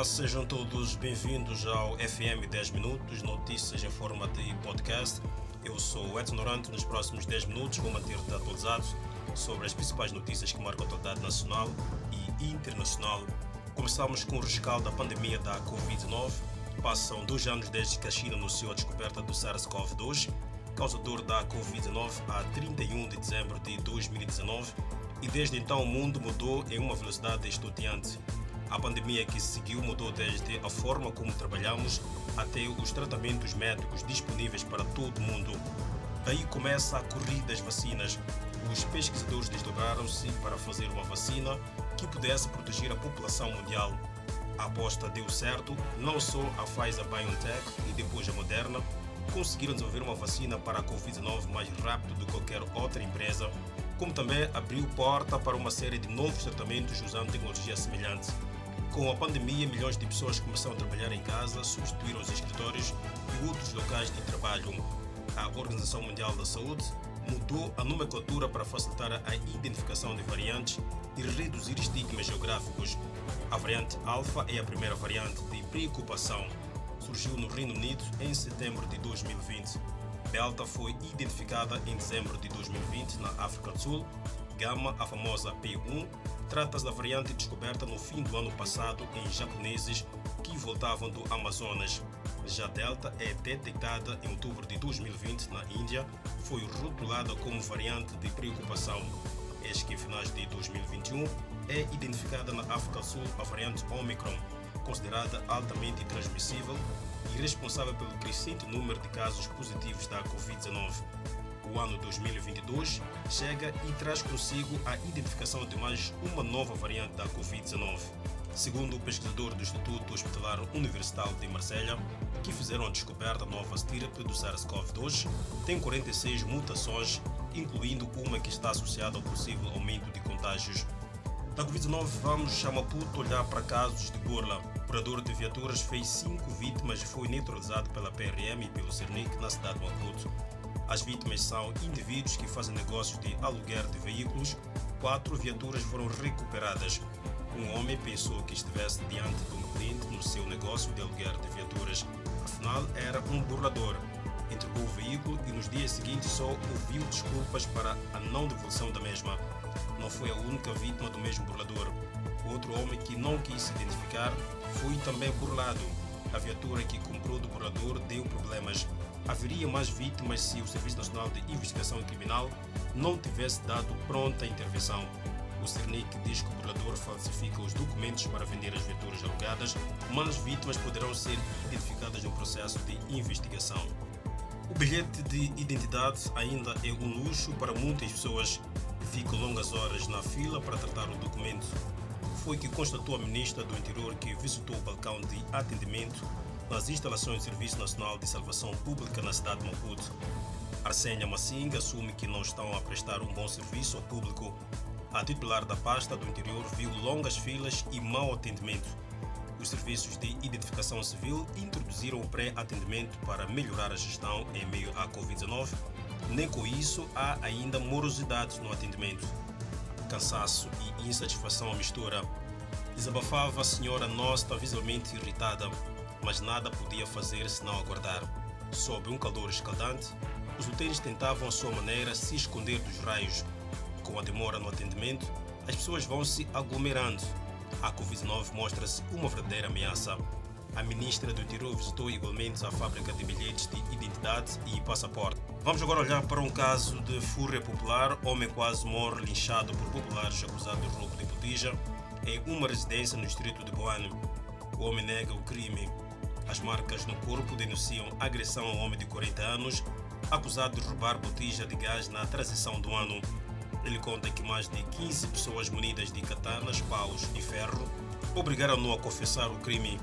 Olá, sejam todos bem-vindos ao FM 10 Minutos, notícias em forma de podcast. Eu sou Edson Norante. Nos próximos 10 minutos vou manter-te atualizado sobre as principais notícias que marcam a atualidade nacional e internacional. Começamos com o rescaldo da pandemia da Covid-19. Passam dois anos desde que a China anunciou a descoberta do SARS-CoV-2, causador da Covid-19, a 31 de dezembro de 2019, e desde então o mundo mudou em uma velocidade estonteante. A pandemia que seguiu mudou desde a forma como trabalhamos até os tratamentos médicos disponíveis para todo mundo. Daí começa a corrida das vacinas. Os pesquisadores desdobraram-se para fazer uma vacina que pudesse proteger a população mundial. A aposta deu certo, não só a Pfizer BioNTech e depois a Moderna conseguiram desenvolver uma vacina para a Covid-19 mais rápido do que qualquer outra empresa, como também abriu porta para uma série de novos tratamentos usando tecnologia semelhante. Com a pandemia, milhões de pessoas começaram a trabalhar em casa, substituíram os escritórios e outros locais de trabalho. A Organização Mundial da Saúde mudou a nomenclatura para facilitar a identificação de variantes e reduzir estigmas geográficos. A variante Alpha é a primeira variante de preocupação. Surgiu no Reino Unido em setembro de 2020. Delta foi identificada em dezembro de 2020 na África do Sul. Gama, a famosa P1, Trata-se da variante descoberta no fim do ano passado em japoneses que voltavam do Amazonas. Já Delta é detectada em outubro de 2020 na Índia, foi rotulada como variante de preocupação. Eis que em finais de 2021 é identificada na África do Sul a variante Omicron, considerada altamente transmissível e responsável pelo crescente número de casos positivos da Covid-19 o ano 2022 chega e traz consigo a identificação de mais uma nova variante da Covid-19. Segundo o pesquisador do Instituto Hospitalar Universitário de Marselha, que fizeram a descoberta nova estirpe do SARS-CoV-2, tem 46 mutações, incluindo uma que está associada ao possível aumento de contágios. Da Covid-19, vamos a Maputo olhar para casos de burla. O operador de viaturas fez cinco vítimas e foi neutralizado pela PRM e pelo Cernic na cidade de Maputo. As vítimas são indivíduos que fazem negócios de aluguer de veículos. Quatro viaturas foram recuperadas. Um homem pensou que estivesse diante de um cliente no seu negócio de aluguer de viaturas. Afinal, era um burlador. Entregou o veículo e nos dias seguintes só ouviu desculpas para a não devolução da mesma. Não foi a única vítima do mesmo burlador. Outro homem que não quis se identificar foi também burlado. A viatura que comprou do burlador deu problemas haveria mais vítimas se o Serviço Nacional de Investigação Criminal não tivesse dado pronta intervenção. O Cernic diz que o burlador falsifica os documentos para vender as viaturas alugadas, mas vítimas poderão ser identificadas no processo de investigação. O bilhete de identidade ainda é um luxo para muitas pessoas que ficam longas horas na fila para tratar o documento. Foi que constatou a ministra do Interior que visitou o balcão de atendimento nas instalações do Serviço Nacional de Salvação Pública na cidade de Maputo. Arsênia Massinga assume que não estão a prestar um bom serviço ao público. A titular da pasta do interior viu longas filas e mau atendimento. Os serviços de identificação civil introduziram o pré-atendimento para melhorar a gestão em meio à Covid-19. Nem com isso há ainda morosidade no atendimento. Cansaço e insatisfação à mistura. Desabafava a senhora Nosta visivelmente irritada mas nada podia fazer senão aguardar. Sob um calor escaldante, os utentes tentavam à sua maneira se esconder dos raios. Com a demora no atendimento, as pessoas vão se aglomerando. A Covid-19 mostra-se uma verdadeira ameaça. A ministra do Interior visitou igualmente a fábrica de bilhetes de identidade e passaporte. Vamos agora olhar para um caso de fúria popular. Homem quase morre linchado por populares acusado de roubo de botija em uma residência no distrito de Boane. O homem nega o crime as marcas no corpo denunciam agressão ao homem de 40 anos, acusado de roubar botija de gás na transição do ano. Ele conta que mais de 15 pessoas munidas de katanas, paus e ferro obrigaram-no a confessar o crime.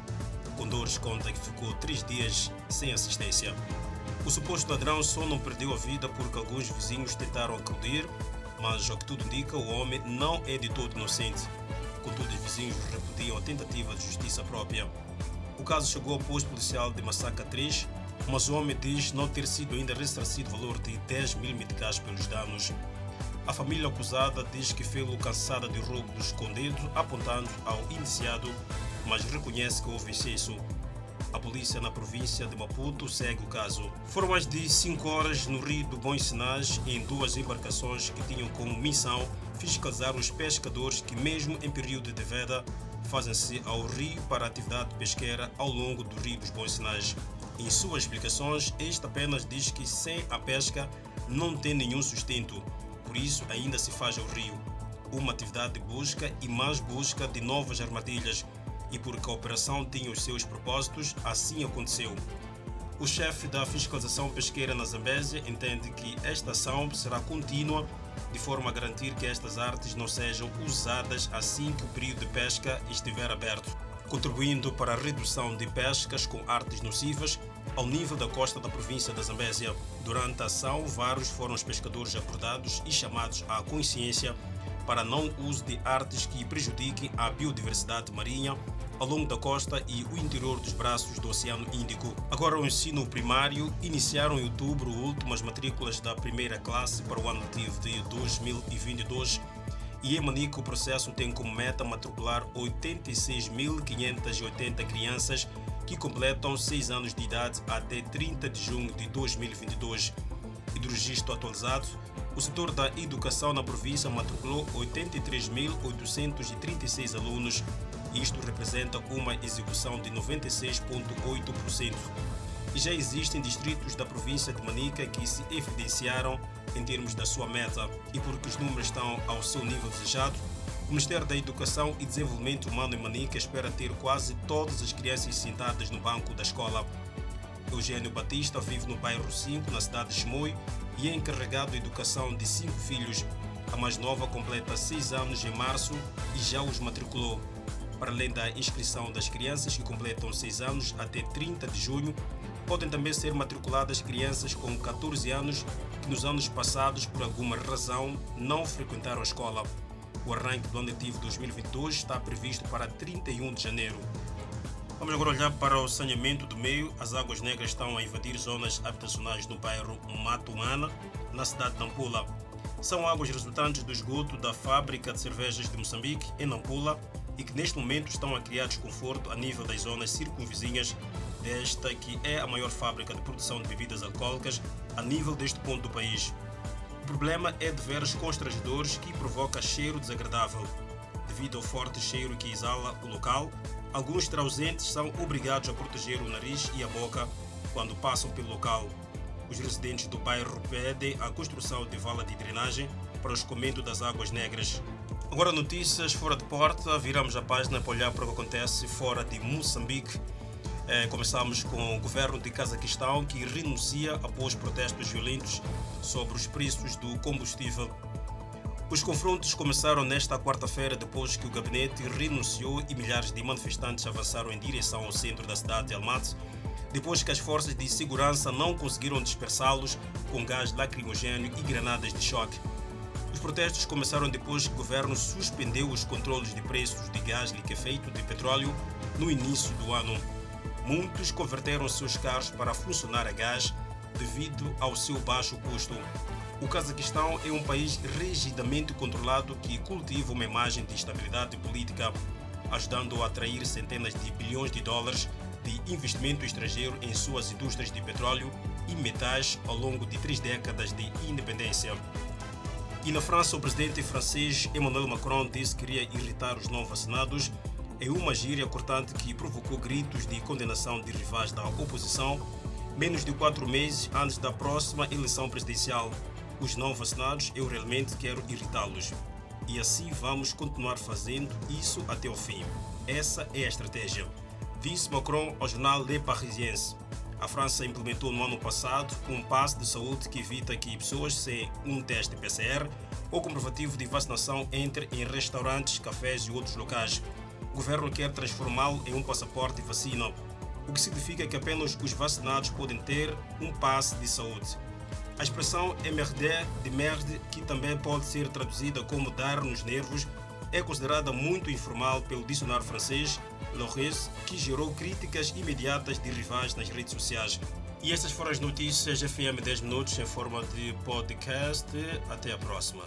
Condores conta que ficou três dias sem assistência. O suposto ladrão só não perdeu a vida porque alguns vizinhos tentaram acudir, mas, ao que tudo indica, o homem não é de todo inocente. Contudo, os vizinhos repudiam a tentativa de justiça própria. O caso chegou ao posto policial de Massaca 3, mas o homem diz não ter sido ainda ressarcido o valor de 10 mil meticais pelos danos. A família acusada diz que fê-lo cansada de roubo do escondido, apontando ao indiciado mas reconhece que houve excesso. A polícia na província de Maputo segue o caso. Foram mais de 5 horas no rio do Bom Sinais em duas embarcações que tinham como missão fiscalizar os pescadores que, mesmo em período de veda, fazem-se ao rio para a atividade pesqueira ao longo do rio dos Bons Sinais. Em suas explicações, este apenas diz que sem a pesca não tem nenhum sustento, por isso ainda se faz ao rio. Uma atividade de busca e mais busca de novas armadilhas e porque a operação tinha os seus propósitos, assim aconteceu. O chefe da fiscalização pesqueira na Zambésia entende que esta ação será contínua de forma a garantir que estas artes não sejam usadas assim que o período de pesca estiver aberto, contribuindo para a redução de pescas com artes nocivas ao nível da costa da província da Zambésia. Durante a ação, vários foram os pescadores acordados e chamados à consciência para não uso de artes que prejudiquem a biodiversidade marinha ao longo da costa e o interior dos braços do Oceano Índico. Agora, o ensino primário iniciaram em outubro últimas matrículas da primeira classe para o ano letivo de 2022 e em Manico o processo tem como meta matricular 86.580 crianças que completam 6 anos de idade até 30 de junho de 2022. E do registro atualizado, o setor da educação na província matriculou 83.836 alunos. Isto representa uma execução de 96,8%. E já existem distritos da província de Manica que se evidenciaram em termos da sua meta. E porque os números estão ao seu nível desejado, o Ministério da Educação e Desenvolvimento Humano em Manica espera ter quase todas as crianças sentadas no banco da escola. Eugênio Batista vive no bairro 5, na cidade de Chimoio, e é encarregado de educação de cinco filhos. A mais nova completa seis anos em março e já os matriculou. Para além da inscrição das crianças que completam seis anos até 30 de junho, podem também ser matriculadas crianças com 14 anos que nos anos passados, por alguma razão, não frequentaram a escola. O arranque do ano letivo 2022 está previsto para 31 de janeiro. Vamos agora olhar para o saneamento do meio. As águas negras estão a invadir zonas habitacionais no bairro Matuana, na cidade de Nampula. São águas resultantes do esgoto da fábrica de cervejas de Moçambique, em Nampula, e que neste momento estão a criar desconforto a nível das zonas circunvizinhas desta que é a maior fábrica de produção de bebidas alcoólicas a nível deste ponto do país. Problema é de veras constrangedores que provoca cheiro desagradável. Devido ao forte cheiro que exala o local, Alguns trausentes são obrigados a proteger o nariz e a boca quando passam pelo local. Os residentes do bairro pedem a construção de vala de drenagem para o escoamento das águas negras. Agora notícias fora de porta, viramos a página para olhar para o que acontece fora de Moçambique. É, começamos com o governo de Cazaquistão que renuncia após protestos violentos sobre os preços do combustível. Os confrontos começaram nesta quarta-feira depois que o gabinete renunciou e milhares de manifestantes avançaram em direção ao centro da cidade de Almaty, depois que as forças de segurança não conseguiram dispersá-los com gás lacrimogêneo e granadas de choque. Os protestos começaram depois que o governo suspendeu os controles de preços de gás liquefeito de petróleo no início do ano. Muitos converteram seus carros para funcionar a gás devido ao seu baixo custo. O Cazaquistão é um país rigidamente controlado que cultiva uma imagem de estabilidade política, ajudando a atrair centenas de bilhões de dólares de investimento estrangeiro em suas indústrias de petróleo e metais ao longo de três décadas de independência. E na França, o presidente francês Emmanuel Macron disse que queria irritar os não vacinados em uma gíria cortante que provocou gritos de condenação de rivais da oposição, menos de quatro meses antes da próxima eleição presidencial os não vacinados, eu realmente quero irritá-los. E assim vamos continuar fazendo isso até o fim. Essa é a estratégia. Disse Macron ao jornal Le Parisien. A França implementou no ano passado um passe de saúde que evita que pessoas sem um teste PCR ou comprovativo de vacinação entrem em restaurantes, cafés e outros locais. Governo quer transformá-lo em um passaporte vacina, o que significa que apenas os vacinados podem ter um passe de saúde. A expressão MRD de merde, que também pode ser traduzida como dar nos nervos, é considerada muito informal pelo dicionário francês Loris, que gerou críticas imediatas de rivais nas redes sociais. E essas foram as notícias FM 10 minutos em forma de podcast. Até a próxima.